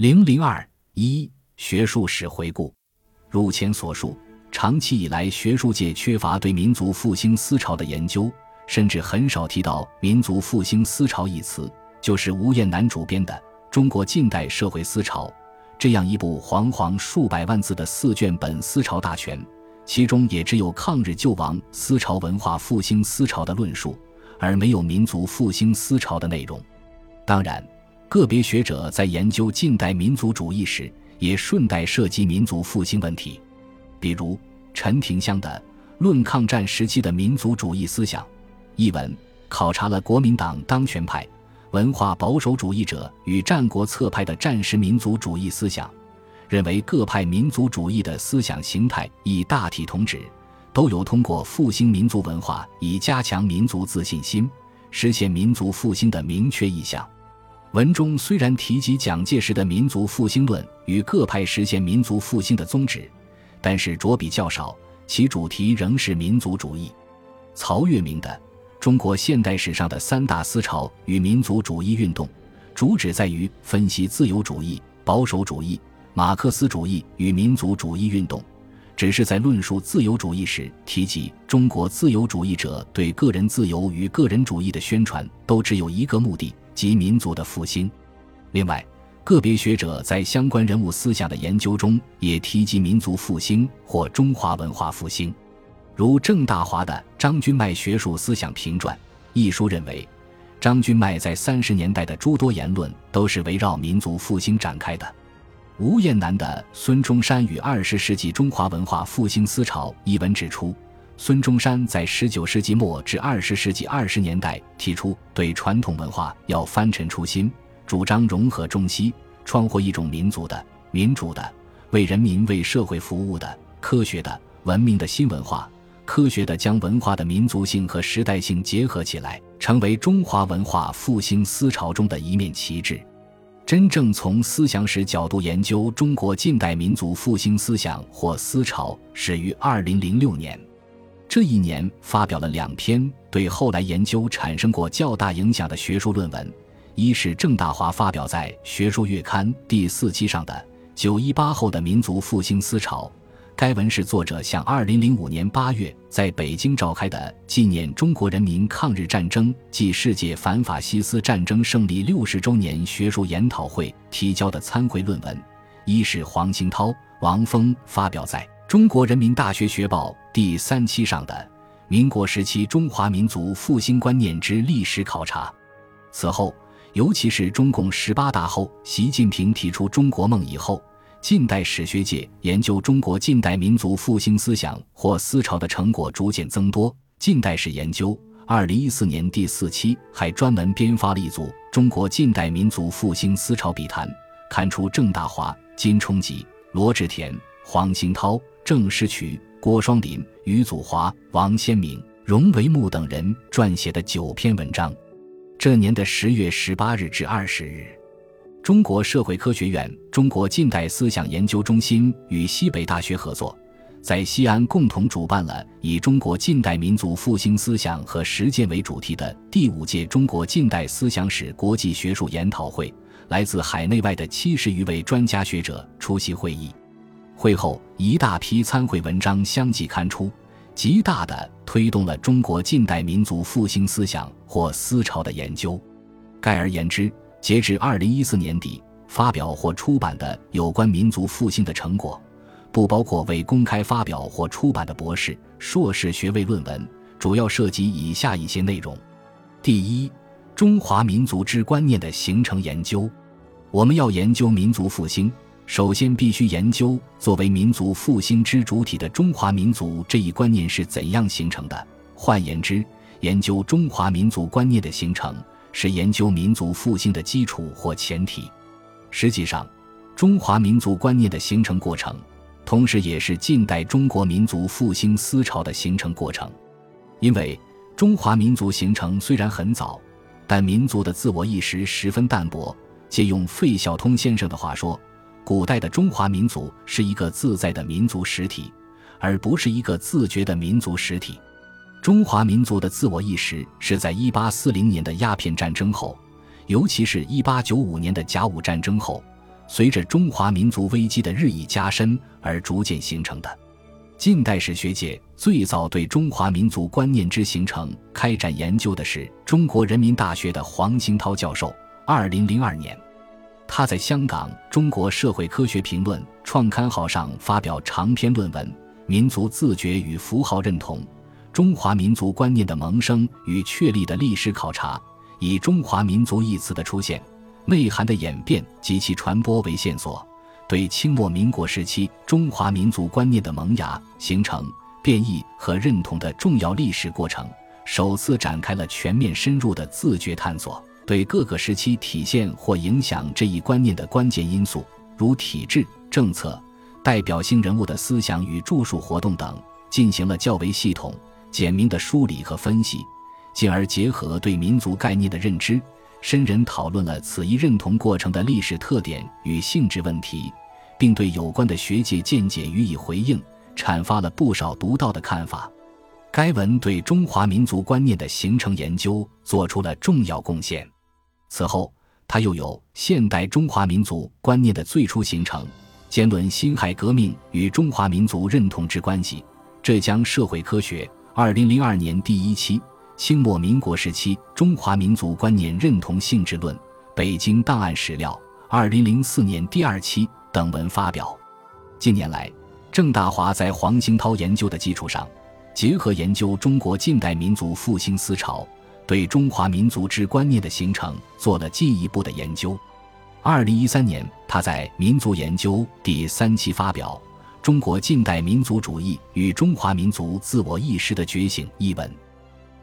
零零二一学术史回顾，如前所述，长期以来学术界缺乏对民族复兴思潮的研究，甚至很少提到“民族复兴思潮”一词。就是吴彦南主编的《中国近代社会思潮》这样一部煌煌数百万字的四卷本思潮大全，其中也只有抗日救亡思潮、文化复兴思潮的论述，而没有民族复兴思潮的内容。当然。个别学者在研究近代民族主义时，也顺带涉及民族复兴问题，比如陈廷香的《论抗战时期的民族主义思想》一文，考察了国民党当权派文化保守主义者与战国策派的战时民族主义思想，认为各派民族主义的思想形态已大体同旨，都有通过复兴民族文化以加强民族自信心、实现民族复兴的明确意向。文中虽然提及蒋介石的民族复兴论与各派实现民族复兴的宗旨，但是着笔较少，其主题仍是民族主义。曹月明的《中国现代史上的三大思潮与民族主义运动》，主旨在于分析自由主义、保守主义、马克思主义与民族主义运动。只是在论述自由主义时，提及中国自由主义者对个人自由与个人主义的宣传，都只有一个目的。及民族的复兴。另外，个别学者在相关人物思想的研究中也提及民族复兴或中华文化复兴，如郑大华的《张君迈学术思想评传》一书认为，张君迈在三十年代的诸多言论都是围绕民族复兴展开的。吴彦南的《孙中山与二十世纪中华文化复兴思潮》一文指出。孙中山在十九世纪末至二十世纪二十年代提出，对传统文化要翻陈出新，主张融合中西，创获一种民族的、民主的、为人民、为社会服务的、科学的、文明的新文化。科学的将文化的民族性和时代性结合起来，成为中华文化复兴思潮中的一面旗帜。真正从思想史角度研究中国近代民族复兴思想或思潮，始于二零零六年。这一年发表了两篇对后来研究产生过较大影响的学术论文，一是郑大华发表在《学术月刊》第四期上的《九一八后的民族复兴思潮》，该文是作者向二零零五年八月在北京召开的纪念中国人民抗日战争暨世界反法西斯战争胜利六十周年学术研讨会提交的参会论文；一是黄兴涛、王峰发表在。中国人民大学学报第三期上的《民国时期中华民族复兴观念之历史考察》，此后，尤其是中共十八大后，习近平提出中国梦以后，近代史学界研究中国近代民族复兴思想或思潮的成果逐渐增多。近代史研究二零一四年第四期还专门编发了一组《中国近代民族复兴思潮笔谈》，刊出郑大华、金冲吉、罗志田、黄兴涛。郑师渠、郭双林、于祖华、王先明、荣维木等人撰写的九篇文章。这年的十月十八日至二十日，中国社会科学院中国近代思想研究中心与西北大学合作，在西安共同主办了以中国近代民族复兴思想和实践为主题的第五届中国近代思想史国际学术研讨会。来自海内外的七十余位专家学者出席会议。会后，一大批参会文章相继刊出，极大地推动了中国近代民族复兴思想或思潮的研究。概而言之，截至二零一四年底，发表或出版的有关民族复兴的成果，不包括未公开发表或出版的博士、硕士学位论文，主要涉及以下一些内容：第一，中华民族之观念的形成研究。我们要研究民族复兴。首先，必须研究作为民族复兴之主体的中华民族这一观念是怎样形成的。换言之，研究中华民族观念的形成，是研究民族复兴的基础或前提。实际上，中华民族观念的形成过程，同时也是近代中国民族复兴思潮的形成过程。因为中华民族形成虽然很早，但民族的自我意识十分淡薄。借用费孝通先生的话说。古代的中华民族是一个自在的民族实体，而不是一个自觉的民族实体。中华民族的自我意识是在一八四零年的鸦片战争后，尤其是一八九五年的甲午战争后，随着中华民族危机的日益加深而逐渐形成的。近代史学界最早对中华民族观念之形成开展研究的是中国人民大学的黄兴涛教授。二零零二年，他在香港《中国社会科学评论》创刊号上发表长篇论文《民族自觉与符号认同：中华民族观念的萌生与确立的历史考察》，以“中华民族”一词的出现、内涵的演变及其传播为线索，对清末民国时期中华民族观念的萌芽、形成、变异和认同的重要历史过程，首次展开了全面深入的自觉探索。对各个时期体现或影响这一观念的关键因素，如体制、政策、代表性人物的思想与著述活动等，进行了较为系统、简明的梳理和分析，进而结合对民族概念的认知，深人讨论了此一认同过程的历史特点与性质问题，并对有关的学界见解予以回应，阐发了不少独到的看法。该文对中华民族观念的形成研究做出了重要贡献。此后，他又有现代中华民族观念的最初形成，兼论辛亥革命与中华民族认同之关系。浙江社会科学，二零零二年第一期，清末民国时期中华民族观念认同性质论，北京档案史料，二零零四年第二期等文发表。近年来，郑大华在黄兴涛研究的基础上，结合研究中国近代民族复兴思潮。对中华民族之观念的形成做了进一步的研究。二零一三年，他在《民族研究》第三期发表《中国近代民族主义与中华民族自我意识的觉醒》一文，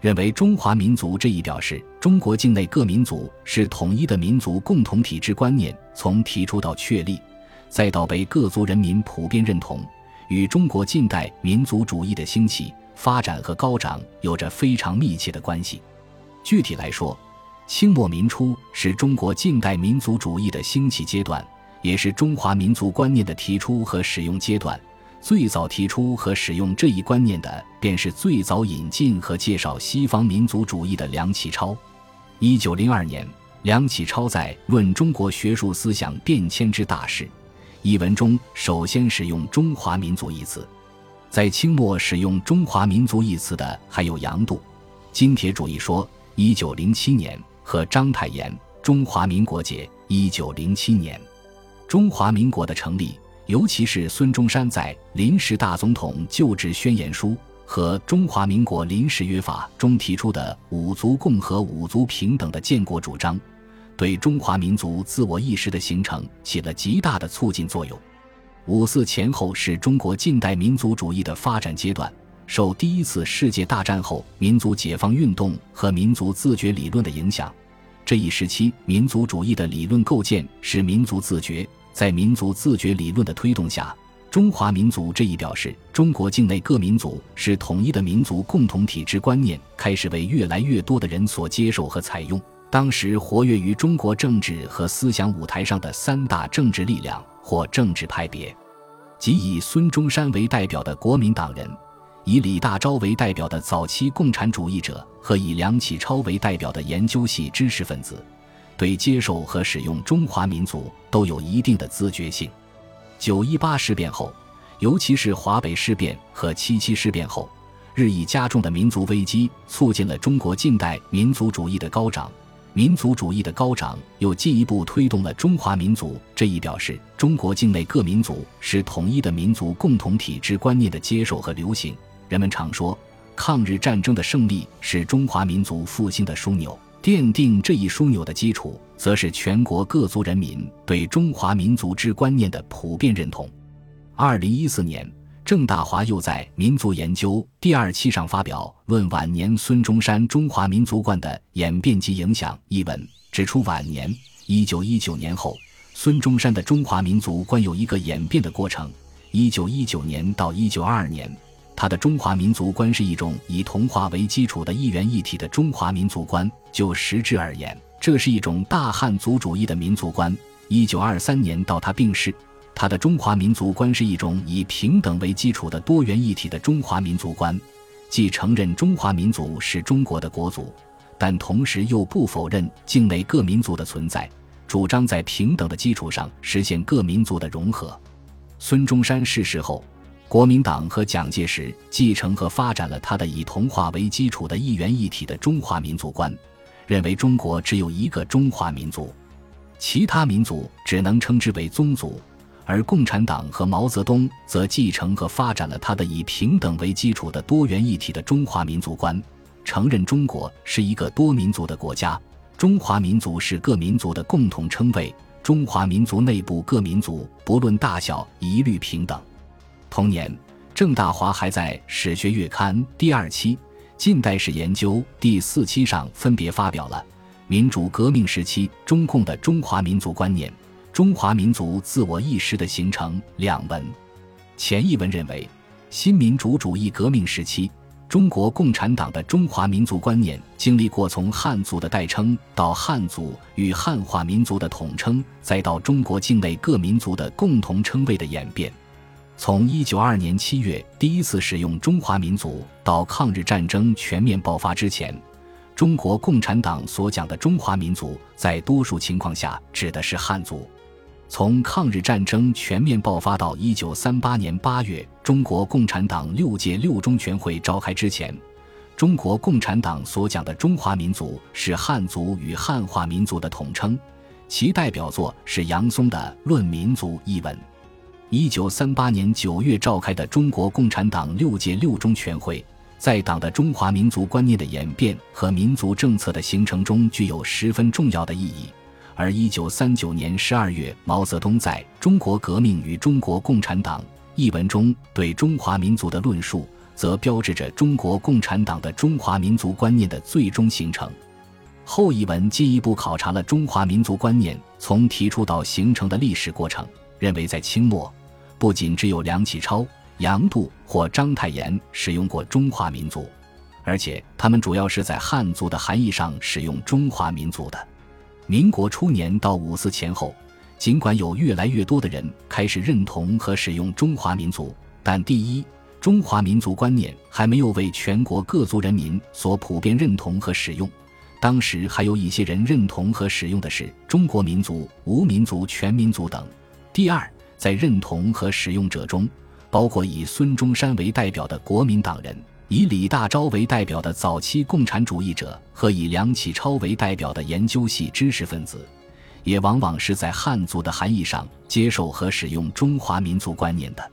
认为中华民族这一表示中国境内各民族是统一的民族共同体之观念，从提出到确立，再到被各族人民普遍认同，与中国近代民族主义的兴起、发展和高涨有着非常密切的关系。具体来说，清末民初是中国近代民族主义的兴起阶段，也是中华民族观念的提出和使用阶段。最早提出和使用这一观念的，便是最早引进和介绍西方民族主义的梁启超。一九零二年，梁启超在《论中国学术思想变迁之大势》一文中，首先使用“中华民族”一词。在清末使用“中华民族”一词的，还有杨度，《金铁主义说》。一九零七年和章太炎《中华民国节》一九零七年，中华民国的成立，尤其是孙中山在《临时大总统就职宣言书》和《中华民国临时约法》中提出的“五族共和、五族平等”的建国主张，对中华民族自我意识的形成起了极大的促进作用。五四前后是中国近代民族主义的发展阶段。受第一次世界大战后民族解放运动和民族自觉理论的影响，这一时期民族主义的理论构建是民族自觉。在民族自觉理论的推动下，中华民族这一表示中国境内各民族是统一的民族共同体之观念，开始为越来越多的人所接受和采用。当时活跃于中国政治和思想舞台上的三大政治力量或政治派别，即以孙中山为代表的国民党人。以李大钊为代表的早期共产主义者和以梁启超为代表的研究系知识分子，对接受和使用中华民族都有一定的自觉性。九一八事变后，尤其是华北事变和七七事变后，日益加重的民族危机，促进了中国近代民族主义的高涨。民族主义的高涨，又进一步推动了中华民族这一表示中国境内各民族是统一的民族共同体之观念的接受和流行。人们常说，抗日战争的胜利是中华民族复兴的枢纽，奠定这一枢纽的基础，则是全国各族人民对中华民族之观念的普遍认同。二零一四年，郑大华又在《民族研究》第二期上发表《论晚年孙中山中华民族观的演变及影响》一文，指出晚年一九一九年后，孙中山的中华民族观有一个演变的过程。一九一九年到一九二二年。他的中华民族观是一种以同化为基础的一元一体的中华民族观。就实质而言，这是一种大汉族主义的民族观。一九二三年到他病逝，他的中华民族观是一种以平等为基础的多元一体的中华民族观，既承认中华民族是中国的国族，但同时又不否认境内各民族的存在，主张在平等的基础上实现各民族的融合。孙中山逝世后，国民党和蒋介石继承和发展了他的以同化为基础的一元一体的中华民族观，认为中国只有一个中华民族，其他民族只能称之为宗族。而共产党和毛泽东则继承和发展了他的以平等为基础的多元一体的中华民族观，承认中国是一个多民族的国家，中华民族是各民族的共同称谓。中华民族内部各民族不论大小一律平等。同年，郑大华还在《史学月刊》第二期《近代史研究》第四期上分别发表了民主革命时期中共的中华民族观念、中华民族自我意识的形成两文。前一文认为，新民主主义革命时期。中国共产党的中华民族观念经历过从汉族的代称到汉族与汉化民族的统称，再到中国境内各民族的共同称谓的演变。从一九二年七月第一次使用“中华民族”到抗日战争全面爆发之前，中国共产党所讲的中华民族，在多数情况下指的是汉族。从抗日战争全面爆发到一九三八年八月，中国共产党六届六中全会召开之前，中国共产党所讲的中华民族是汉族与汉化民族的统称，其代表作是杨松的《论民族》一文。一九三八年九月召开的中国共产党六届六中全会，在党的中华民族观念的演变和民族政策的形成中具有十分重要的意义。而一九三九年十二月，毛泽东在中国革命与中国共产党一文中对中华民族的论述，则标志着中国共产党的中华民族观念的最终形成。后一文进一步考察了中华民族观念从提出到形成的历史过程，认为在清末，不仅只有梁启超、杨度或章太炎使用过中华民族，而且他们主要是在汉族的含义上使用中华民族的。民国初年到五四前后，尽管有越来越多的人开始认同和使用中华民族，但第一，中华民族观念还没有为全国各族人民所普遍认同和使用。当时还有一些人认同和使用的是中国民族、无民族、全民族等。第二，在认同和使用者中，包括以孙中山为代表的国民党人。以李大钊为代表的早期共产主义者和以梁启超为代表的研究系知识分子，也往往是在汉族的含义上接受和使用中华民族观念的。